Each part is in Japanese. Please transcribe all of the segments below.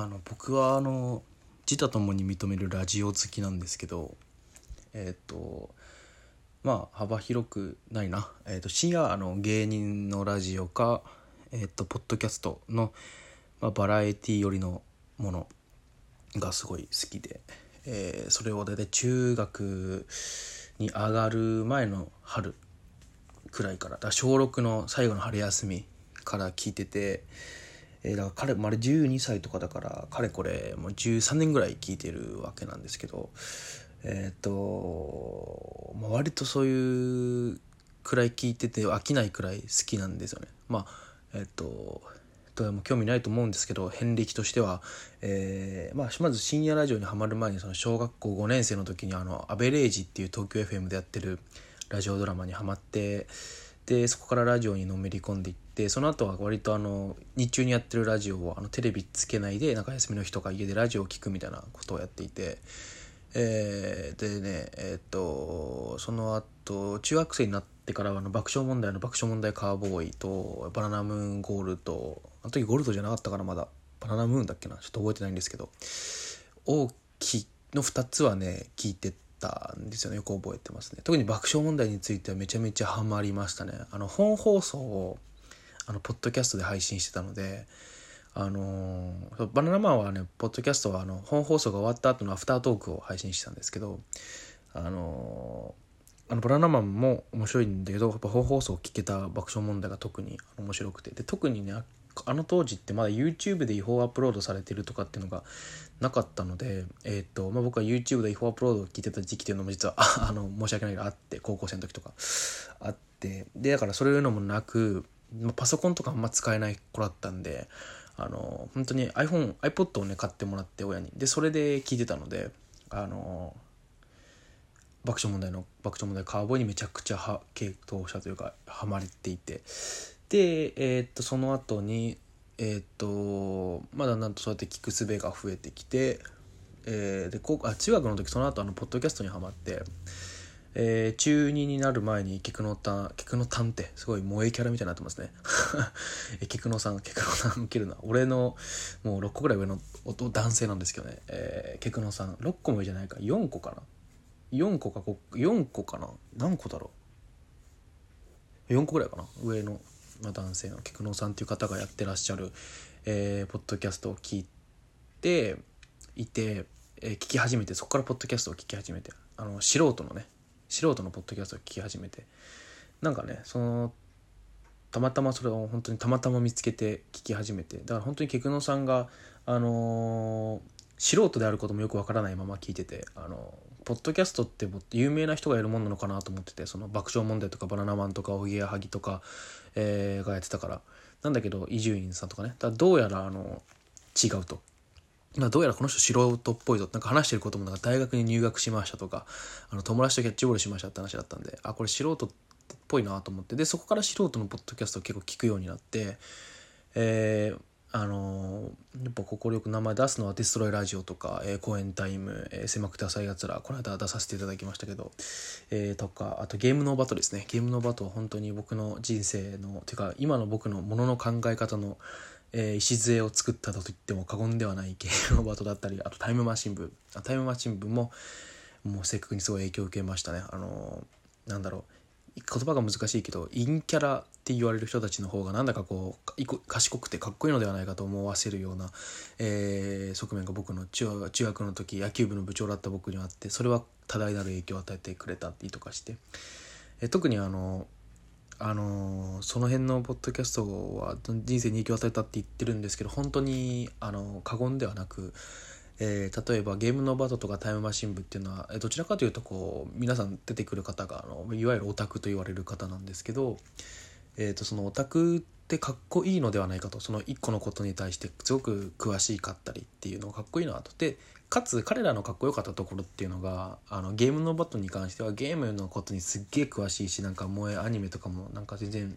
あの僕はあの自他ともに認めるラジオ好きなんですけどえっ、とまあ幅広くないな、えー、と深夜の芸人のラジオかえっ、とポッドキャストの、まあ、バラエティ寄りのものがすごい好きで、えーそれを大体中学に上がる前の春くらいからだ小6の最後の春休みから聞いてて、えーだから彼もあれ12歳とかだからかれこれもう13年ぐらい聞いてるわけなんですけどえっ、と、まあ、割とそういうくらい聞いてて飽きないくらい好きなんですよね。まあえっ、とどれも興味ないと思うんですけど遍歴としては、えーまあ、まず深夜ラジオにはまる前にその小学校5年生の時にあのアベレージっていう東京 FM でやってるラジオドラマにはまってでそこからラジオにのめり込んでいってその後は割とあの日中にやってるラジオをあのテレビつけないでなんか休みの日とか家でラジオを聞くみたいなことをやっていて。えーでねえーっとその後中学生になってからはあの爆笑問題の爆笑問題カーボーイとバナナムーンゴールドあの時ゴールドじゃなかったからまだバナナムーンだっけな？ちょっと覚えてないんですけど大きの2つはね聞いててたんですよね。よく覚えてますね。特に爆笑問題についてはめちゃめちゃハマりましたね。あの本放送をあのポッドキャストで配信してたのであのバナナマンはねポッドキャストはあの本放送が終わった後のアフタートークを配信してたんですけどあのあのバナナマンも面白いんだけどやっぱ本放送を聞けた爆笑問題が特に面白くて。で特にねあの当時ってまだ YouTube で違法アップロードされてるとかっていうのがなかったので、えーとまあ、僕は YouTube で違法アップロードを聞いてた時期っていうのも実は あの申し訳ないけどあって高校生の時とかあってでだからそういうのもなく、まあ、パソコンとかあんま使えない子だったんであの本当に iPhone、iPod をね買ってもらって親に。でそれで聞いてたのであの爆笑問題の爆笑問題カーボーイにめちゃくちゃは傾倒したというかハマれていて。でえーっとその後にえーっとまだなんとそうやって聞く術が増えてきて、えーで高校あ中学の時その後あのポッドキャストにはまって、えー中2になる前に菊野た菊野たんってすごい萌えキャラみたいになってますね。菊野さん菊野さん受けるな。俺のもう6個ぐらい上のお男性なんですけどね、えー、菊野さん6個も上じゃないか。4個かな。4個か4個かな。何個だろう。4個ぐらいかな。上の、まあ、男性の菊野さんっていう方がやってらっしゃる、えーポッドキャストを聞いていて、えー聞き始めてそこからポッドキャストを聞き始めてあの素人のね素人のポッドキャストを聞き始めてなんかねそのたまたまそれを本当にたまたま見つけて聞き始めてだから本当に菊野さんがあのー素人であることもよくわからないまま聞いててあのポッドキャストってもっと有名な人がやるもんなのかなと思っててその爆笑問題とかバナナマンとかおぎやはぎとか、えーがやってたから。なんだけど伊集院さんとかね。だどうやらあの違うと。どうやらこの人素人っぽいぞ。なんか話してることもなんか大学に入学しましたとかあの友達とキャッチボールしましたって話だったんであこれ素人っぽいなと思って。でそこから素人のポッドキャストを結構聞くようになってえーあのーやっぱ快く名前出すのはデストロイラジオとか、えー公演タイム、えー狭くて浅いやつらこの間出させていただきましたけど、えーとかあとゲームノーバトですね。ゲームノーバトは本当に僕の人生のていうか今の僕のものの考え方の、えー礎を作ったと言っても過言ではないゲームノー バトだったりあとタイムマシン部あタイムマシン部ももう正確にすごい影響を受けましたね。あのーなんだろう。言葉が難しいけど陰キャラって言われる人たちの方がなんだかこう賢くてかっこいいのではないかと思わせるような、えー側面が僕の中学の時野球部の部長だった僕にはあってそれは多大なる影響を与えてくれたりとかして、えー特にあのあのその辺のポッドキャストは人生に影響を与えたって言ってるんですけど本当にあの過言ではなく、えー例えばゲームのバトとかタイムマシン部っていうのはどちらかというとこう皆さん出てくる方があのいわゆるオタクと言われる方なんですけど、えー、とそのオタクってかっこいいのではないかとその一個のことに対してすごく詳しかったりっていうのがかっこいいなとでかつ彼らのかっこよかったところっていうのがあのゲームのバトに関してはゲームのことにすっげえ詳しいしなんか萌えアニメとかもなんか全然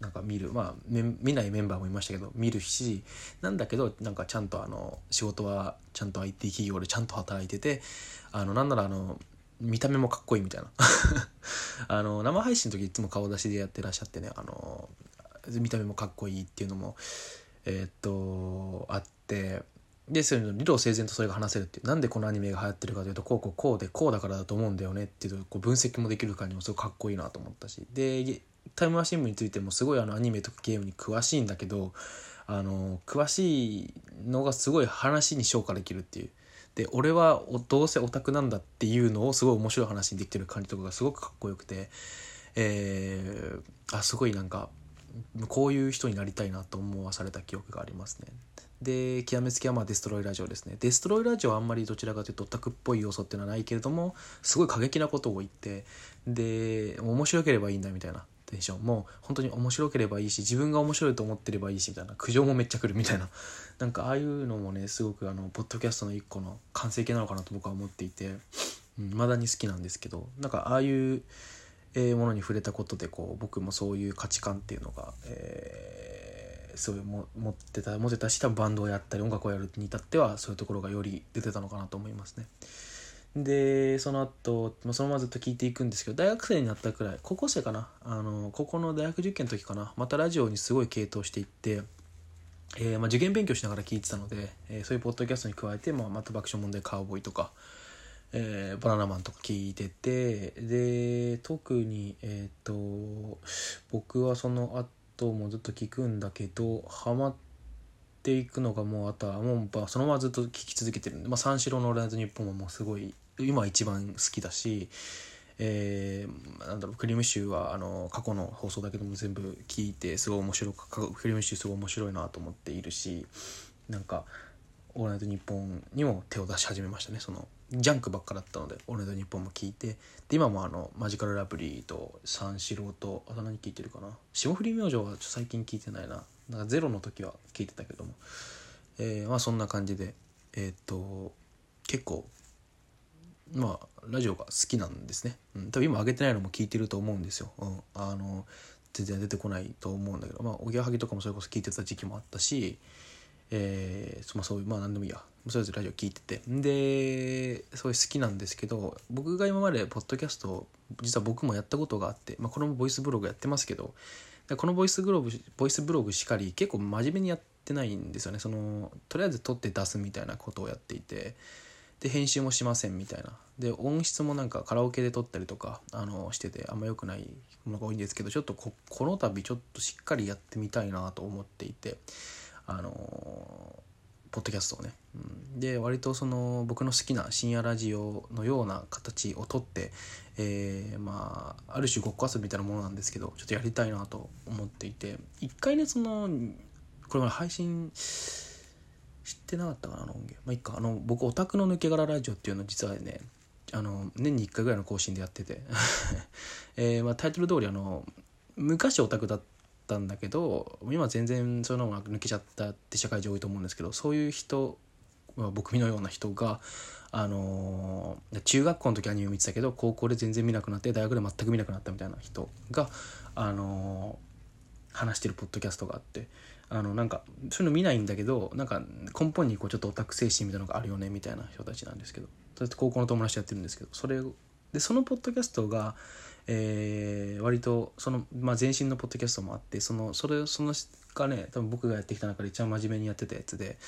なんか見るまあ見ないメンバーもいましたけど見るしなんだけどなんかちゃんとあの仕事はちゃんと IT 企業でちゃんと働いててあのなんならあの見た目もかっこいいみたいな。あの生配信の時いつも顔出しでやってらっしゃってねあの見た目もかっこいいっていうのもえーっとあってでその理路整然とそれが話せるっていうなんでこのアニメが流行ってるかというとこうこうこうでこうだからだと思うんだよねっていうこう分析もできる感じもすごくかっこいいなと思ったしでタイムマシン部についてもすごいあのアニメとかゲームに詳しいんだけどあの詳しいのがすごい話に昇華できるっていう。で俺はどうせオタクなんだっていうのをすごい面白い話にできてる感じとかがすごくかっこよくて。えー、あすごいなんかこういう人になりたいなと思わされた記憶がありますね。で極めつきはまあデストロイラジオですね。デストロイラジオはあんまりどちらかというとオタクっぽい要素っていうのはないけれどもすごい過激なことを言ってで面白ければいいんだみたいな。テンションもう本当に面白ければいいし自分が面白いと思ってればいいしみたいな苦情もめっちゃ来るみたいな。なんかああいうのもねすごくあのポッドキャストの一個の完成形なのかなと僕は思っていて。ま、うん、だに好きなんですけどなんかああいうものに触れたことでこう僕もそういう価値観っていうのが、えー、そういも持ってた持てたし多分バンドをやったり音楽をやるに至ってはそういうところがより出てたのかなと思いますね。でその後まあそのままずっと聞いていくんですけど大学生になったくらい高校生かな？あの高校の大学受験の時かな？またラジオにすごい傾倒していって、えー、まあ、受験勉強しながら聞いてたので、えー、そういうポッドキャストに加えて、まあ、また爆笑問題カウボーイとか、えー、バナナマンとか聞いててで特にえっ、ー、と僕はその後もずっと聞くんだけどハマっていくのがもうあとはもうそのままずっと聞き続けてるんで、まあ、三四郎の「オールナイトニッポン」ももうすごい今一番好きだし、えー、なんだろうクリームシューはあの過去の放送だけども全部聞いてすごい面白くクリームシューすごい面白いなと思っているしなんか「オールナイトニッポン」にも手を出し始めましたね。そのジャンクばっかだったので「俺の日本も聞いてで今もあのマジカルラブリーと三四郎とあと何聞いてるかな？霜降り明星は最近聞いてないな。なんかゼロの時は聞いてたけども。えー、まあそんな感じでえー、っと結構まあラジオが好きなんですね、うん、多分今上げてないのも聞いてると思うんですよ、うん、あの全然出てこないと思うんだけど。まあおぎやはぎとかもそれこそ聞いてた時期もあったしえー、まあそういうまあ何でもいいや。それぞれラジオ聞いてて。でそういう好きなんですけど僕が今までポッドキャスト実は僕もやったことがあって、まあ、これもボイスブログやってますけどこのボイスブログボイスブログしかり結構真面目にやってないんですよね。そのとりあえず撮って出すみたいなことをやっていて。で編集もしませんみたいな。で音質もなんかカラオケで撮ったりとかあのしててあんま良くないものが多いんですけどちょっとこの度ちょっとしっかりやってみたいなと思っていてあのポッドキャストをね、うん、で割とその僕の好きな深夜ラジオのような形をとって、えー、まあある種ごっこ遊びみたいなものなんですけどちょっとやりたいなと思っていて一回ねそのこれまで配信知ってなかったかなあの音源まあいっか。あの僕オタクの抜け殻ラジオっていうの実はねあの年に1回ぐらいの更新でやってて。えー、まあ、タイトル通りあの昔オタクだったんだけど今全然そういうのが抜けちゃったって社会上多いと思うんですけどそういう人、まあ、僕のような人があのー、中学校の時アニメ見てたけど高校で全然見なくなって大学で全く見なくなったみたいな人が、あのー、話してるポッドキャストがあって。あのなんかそういうの見ないんだけどなんか根本にこうちょっとオタク精神みたいなのがあるよねみたいな人たちなんですけど。高校の友達やってるんですけど。それでそのポッドキャストがえー、割とその、まあ、前身のポッドキャストもあってそのそれそのがね多分僕がやってきた中で一番真面目にやってたやつで、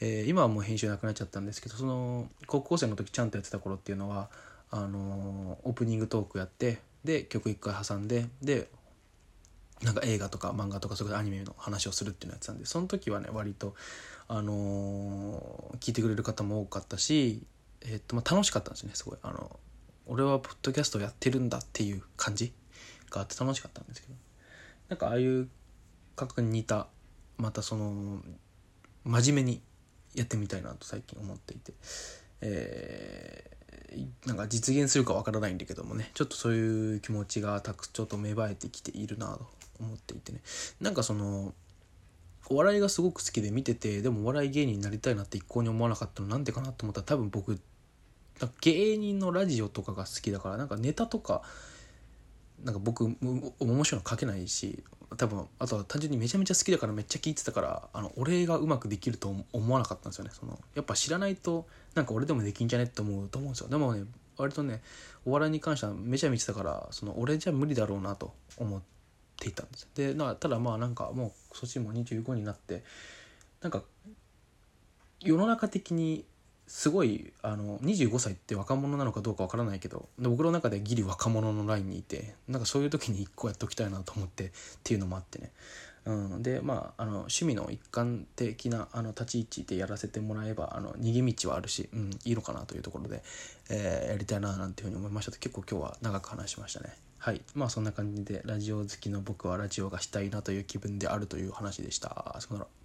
えー、今はもう編集なくなっちゃったんですけどその高校生の時ちゃんとやってた頃っていうのはあのー、オープニングトークやってで曲一回挟んででなんか映画とか漫画とかそれアニメの話をするっていうのやってたんでその時はね割と、あのー、聞いてくれる方も多かったし、えー、っとまあ、楽しかったんですねすごい。あの俺はポッドキャストをやってるんだっていう感じがあって楽しかったんですけど。なんかああいう感覚に似たまたその真面目にやってみたいなと最近思っていて、えー、なんか実現するかわからないんだけどもねちょっとそういう気持ちがたくちょっと芽生えてきているなと。思っていてね。なんかそのお笑いがすごく好きで見ててでもお笑い芸人になりたいなって一向に思わなかったのなんでかなと思ったら多分僕芸人のラジオとかが好きだからなんかネタとかなんか僕面白いの書けないし多分あとは単純にめちゃめちゃ好きだからめっちゃ聞いてたからあの俺がうまくできると思わなかったんですよね。そのやっぱ知らないとなんか俺でもできんじゃねって思うと思うんですよ。でもね割とねお笑いに関してはめちゃ見てたからその俺じゃ無理だろうなと思っていたんですでなただまあなんかもうそっちも25になってなんか世の中的にすごいあの25歳って若者なのかどうかわからないけど僕の中でギリ若者のラインにいてなんかそういう時に一個やっておきたいなと思ってっていうのもあってね、うん、でまああの趣味の一環的なあの立ち位置でやらせてもらえばあの逃げ道はあるし、うん、いいのかなというところで、えー、やりたいななんていうふうに思いましたと結構今日は長く話しましたね。はい。まあそんな感じでラジオ好きの僕はラジオがしたいなという気分であるという話でした。さよなら。